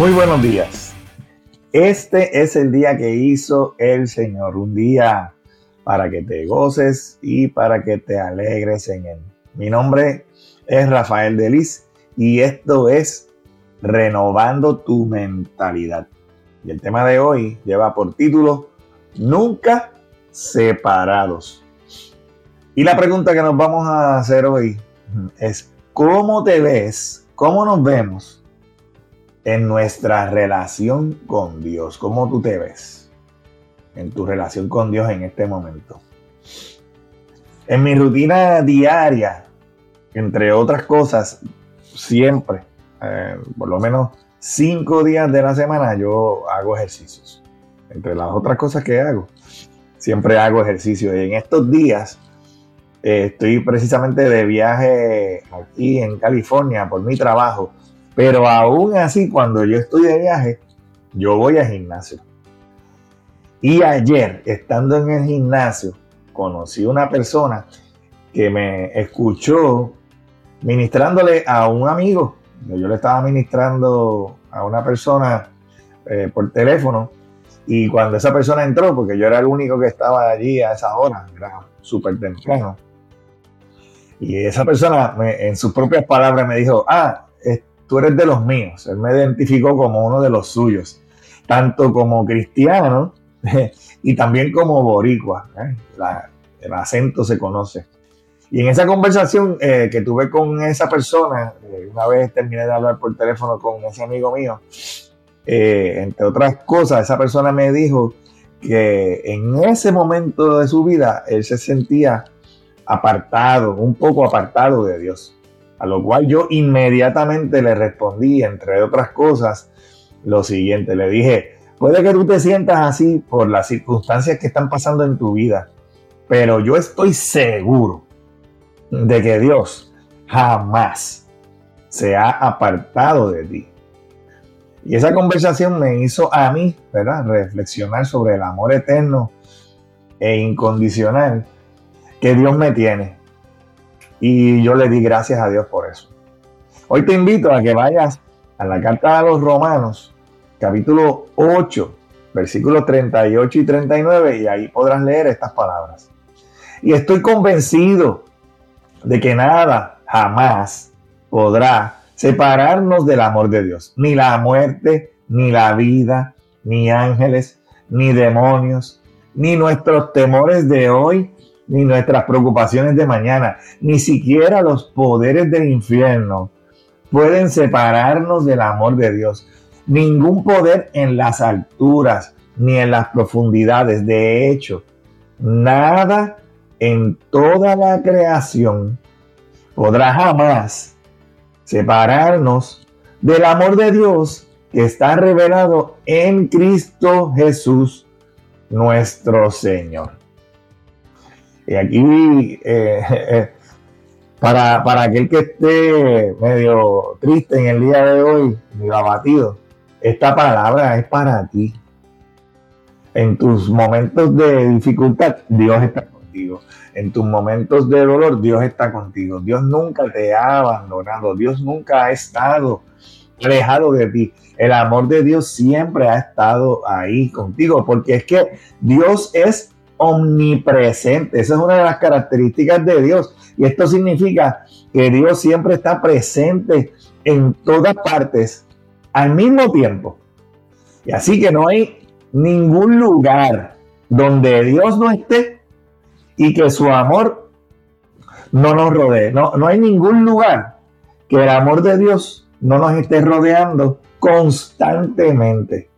Muy buenos días. Este es el día que hizo el Señor, un día para que te goces y para que te alegres en él. Mi nombre es Rafael Delis y esto es Renovando tu mentalidad. Y el tema de hoy lleva por título Nunca separados. Y la pregunta que nos vamos a hacer hoy es ¿cómo te ves? ¿Cómo nos vemos en nuestra relación con Dios. ¿Cómo tú te ves en tu relación con Dios en este momento? En mi rutina diaria, entre otras cosas, siempre, eh, por lo menos cinco días de la semana, yo hago ejercicios. Entre las otras cosas que hago, siempre hago ejercicio. Y en estos días eh, estoy precisamente de viaje aquí en California por mi trabajo pero aún así, cuando yo estoy de viaje, yo voy al gimnasio. Y ayer, estando en el gimnasio, conocí una persona que me escuchó ministrándole a un amigo. Yo le estaba ministrando a una persona eh, por teléfono y cuando esa persona entró, porque yo era el único que estaba allí a esa hora, era súper temprano, y esa persona en sus propias palabras me dijo, ah, tú eres de los míos. Él me identificó como uno de los suyos, tanto como cristiano y también como boricua. ¿eh? el acento se conoce. Y en esa conversación eh, que tuve con esa persona, eh, una vez terminé de hablar por teléfono con ese amigo mío, entre otras cosas, esa persona me dijo que en ese momento de su vida él se sentía apartado, un poco apartado de Dios. A lo cual yo inmediatamente le respondí, entre otras cosas, lo siguiente. Le dije, puede que tú te sientas así por las circunstancias que están pasando en tu vida, pero yo estoy seguro de que Dios jamás se ha apartado de ti. Y esa conversación me hizo a mí, ¿verdad?, reflexionar sobre el amor eterno e incondicional que Dios me tiene. Y yo le di gracias a Dios por eso. Hoy te invito a que vayas a la carta a los Romanos, capítulo 8, versículos 38 y 39, y ahí podrás leer estas palabras. Y estoy convencido de que nada jamás podrá separarnos del amor de Dios. Ni la muerte, ni la vida, ni ángeles, ni demonios, ni nuestros temores de hoy, ni nuestras preocupaciones de mañana, ni siquiera los poderes del infierno pueden separarnos del amor de Dios. Ningún poder en las alturas ni en las profundidades. De hecho, nada en toda la creación podrá jamás separarnos del amor de Dios que está revelado en Cristo Jesús, nuestro Señor. Y aquí, eh, para, para, aquel que esté medio triste en el día de hoy, medio abatido, esta palabra es para ti. En tus momentos de dificultad, Dios está contigo. En tus momentos de dolor, Dios está contigo. Dios nunca te ha abandonado. Dios nunca ha estado alejado de ti. El amor de Dios siempre ha estado ahí contigo, porque es que Dios es omnipresente. Esa es una de las características de Dios. Y esto significa que Dios siempre está presente en todas partes al mismo tiempo. Y así que no hay ningún lugar donde Dios no esté y que su amor no nos rodee. No, no hay ningún lugar que el amor de Dios no nos esté rodeando constantemente.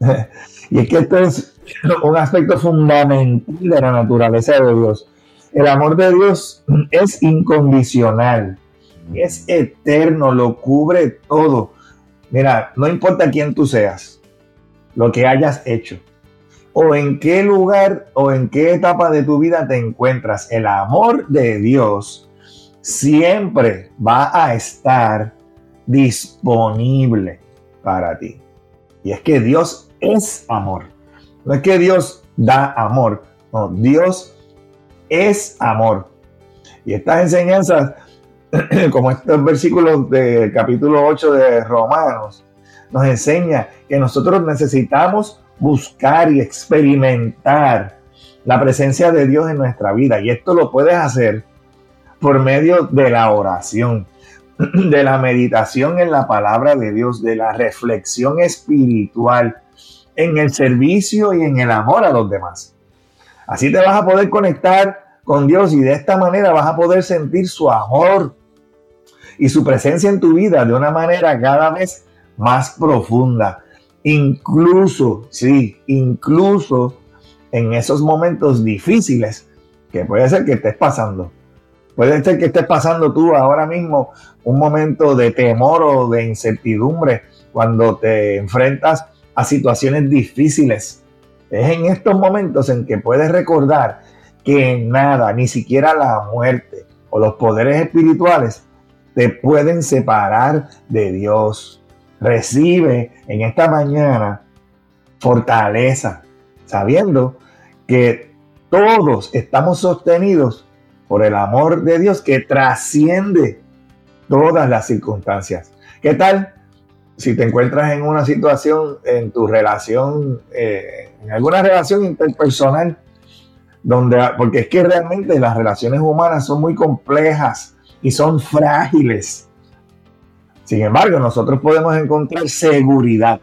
y es que esto es un aspecto fundamental de la naturaleza de Dios. El amor de Dios es incondicional, es eterno, lo cubre todo. Mira, no importa quién tú seas, lo que hayas hecho, o en qué lugar o en qué etapa de tu vida te encuentras, el amor de Dios siempre va a estar disponible para ti. Y es que Dios es amor. No es que Dios da amor, no, Dios es amor. Y estas enseñanzas, como estos versículos del capítulo 8 de Romanos, nos enseña que nosotros necesitamos buscar y experimentar la presencia de Dios en nuestra vida. Y esto lo puedes hacer por medio de la oración, de la meditación en la palabra de Dios, de la reflexión espiritual, en el servicio y en el amor a los demás. Así te vas a poder conectar con Dios y de esta manera vas a poder sentir su amor y su presencia en tu vida de una manera cada vez más profunda. Incluso, sí, incluso en esos momentos difíciles que puede ser que estés pasando. Puede ser que estés pasando tú ahora mismo un momento de temor o de incertidumbre cuando te enfrentas a situaciones difíciles. Es en estos momentos en que puedes recordar que nada, ni siquiera la muerte o los poderes espirituales, te pueden separar de Dios. Recibe en esta mañana fortaleza, sabiendo que todos estamos sostenidos por el amor de Dios que trasciende todas las circunstancias. ¿Qué tal si te encuentras en una situación, en tu relación, eh, en alguna relación interpersonal, donde, porque es que realmente las relaciones humanas son muy complejas y son frágiles. Sin embargo, nosotros podemos encontrar seguridad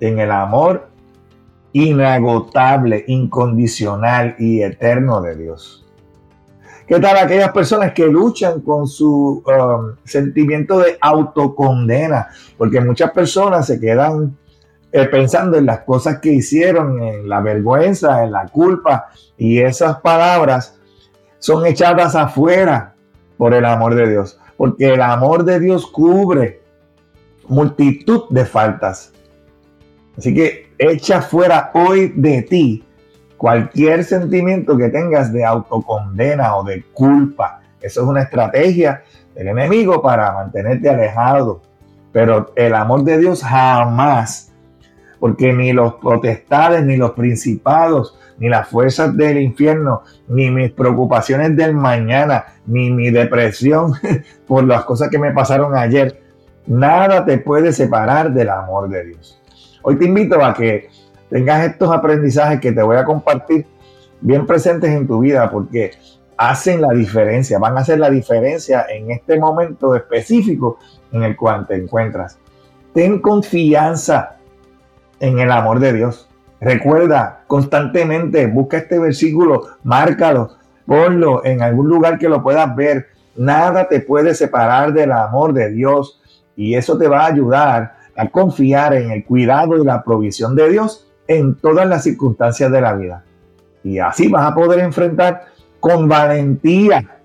en el amor inagotable, incondicional y eterno de Dios. ¿Qué tal aquellas personas que luchan con su um, sentimiento de autocondena? Porque muchas personas se quedan eh, pensando en las cosas que hicieron, en la vergüenza, en la culpa, y esas palabras son echadas afuera por el amor de Dios, porque el amor de Dios cubre multitud de faltas. Así que echa fuera hoy de ti cualquier sentimiento que tengas de autocondena o de culpa. Eso es una estrategia del enemigo para mantenerte alejado. Pero el amor de Dios jamás, porque ni los protestades, ni los principados, ni las fuerzas del infierno, ni mis preocupaciones del mañana, ni mi depresión por las cosas que me pasaron ayer, nada te puede separar del amor de Dios. Hoy te invito a que tengas estos aprendizajes que te voy a compartir bien presentes en tu vida porque hacen la diferencia, van a hacer la diferencia en este momento específico en el cual te encuentras. Ten confianza en el amor de Dios. Recuerda constantemente, busca este versículo, márcalo, ponlo en algún lugar que lo puedas ver. Nada te puede separar del amor de Dios y eso te va a ayudar a confiar en el cuidado y la provisión de Dios en todas las circunstancias de la vida. Y así vas a poder enfrentar con valentía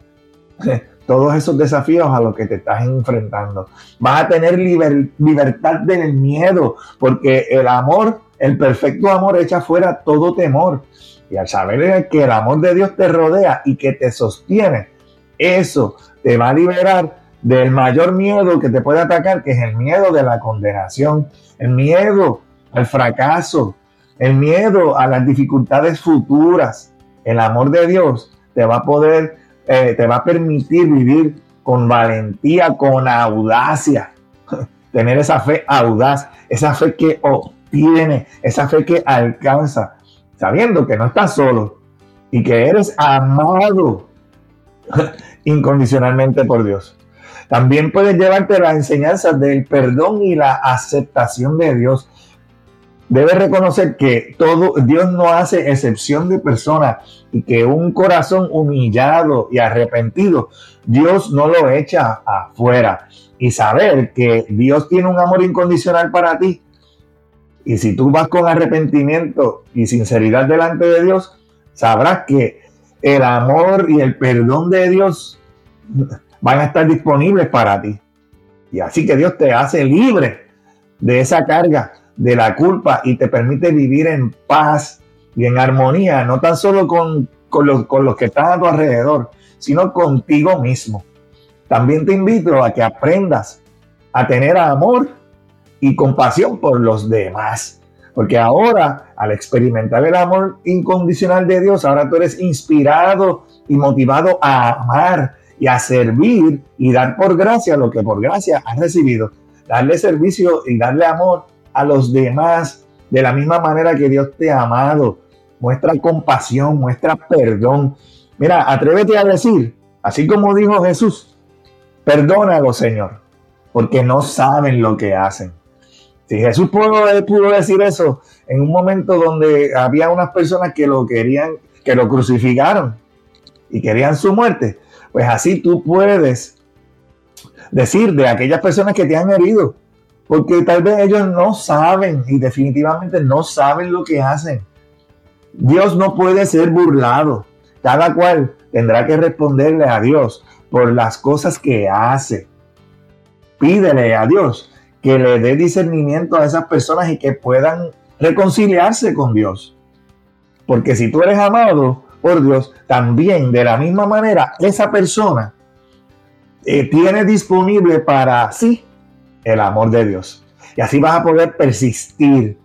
todos esos desafíos a los que te estás enfrentando. Vas a tener libertad del miedo, porque el amor, el perfecto amor echa fuera todo temor. Y al saber que el amor de Dios te rodea y que te sostiene, eso te va a liberar del mayor miedo que te puede atacar, que es el miedo de la condenación, el miedo al fracaso, el miedo a las dificultades futuras, el amor de Dios te va a poder, eh, te va a permitir vivir con valentía, con audacia, tener esa fe audaz, esa fe que obtiene, esa fe que alcanza, sabiendo que no estás solo y que eres amado incondicionalmente por Dios. También puedes llevarte las enseñanzas del perdón y la aceptación de Dios debe reconocer que todo Dios no hace excepción de personas y que un corazón humillado y arrepentido, Dios no lo echa afuera. Y saber que Dios tiene un amor incondicional para ti. Y si tú vas con arrepentimiento y sinceridad delante de Dios, sabrás que el amor y el perdón de Dios van a estar disponibles para ti. Y así que Dios te hace libre de esa carga de la culpa y te permite vivir en paz y en armonía, no tan solo con, los, con los que están a tu alrededor, sino contigo mismo. También te invito a que aprendas a tener amor y compasión por los demás. Porque ahora, al experimentar el amor incondicional de Dios, ahora tú eres inspirado y motivado a amar y a servir y dar por gracia lo que por gracia has recibido. Darle servicio y darle amor a los demás de la misma manera que Dios te ha amado. Muestra compasión, muestra perdón. Mira, atrévete a decir, así como dijo Jesús, perdónalo, Señor, porque no saben lo que hacen. Si Jesús pudo, pudo decir eso en un momento donde había unas personas que lo querían, que lo crucificaron y querían su muerte, pues así tú puedes decir de aquellas personas que te han herido, porque tal vez ellos no saben y definitivamente no saben lo que hacen. Dios no puede ser burlado. Cada cual tendrá que responderle a Dios por las cosas que hace. Pídele a Dios que le dé discernimiento a esas personas y que puedan reconciliarse con Dios. Porque si tú eres amado por Dios, también de la misma manera esa persona eh, tiene disponible para sí el amor de Dios. Y así vas a poder persistir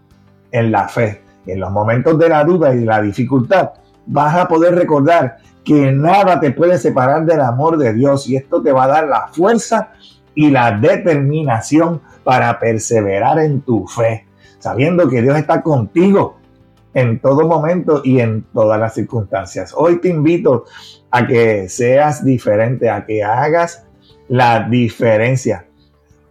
en la fe. En los momentos de la duda y la dificultad, vas a poder recordar que nada te puede separar del amor de Dios y esto te va a dar la fuerza y la determinación para perseverar en tu fe, sabiendo que Dios está contigo en todo momento y en todas las circunstancias. Hoy te invito a que seas diferente, a que hagas la diferencia.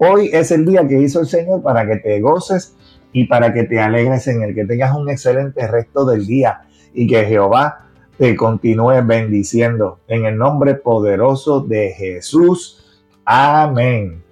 Hoy es el día que hizo el Señor para que te goces y para que te alegres en el que tengas un excelente resto del día y que Jehová te continúe bendiciendo en el nombre poderoso de Jesús. Amén.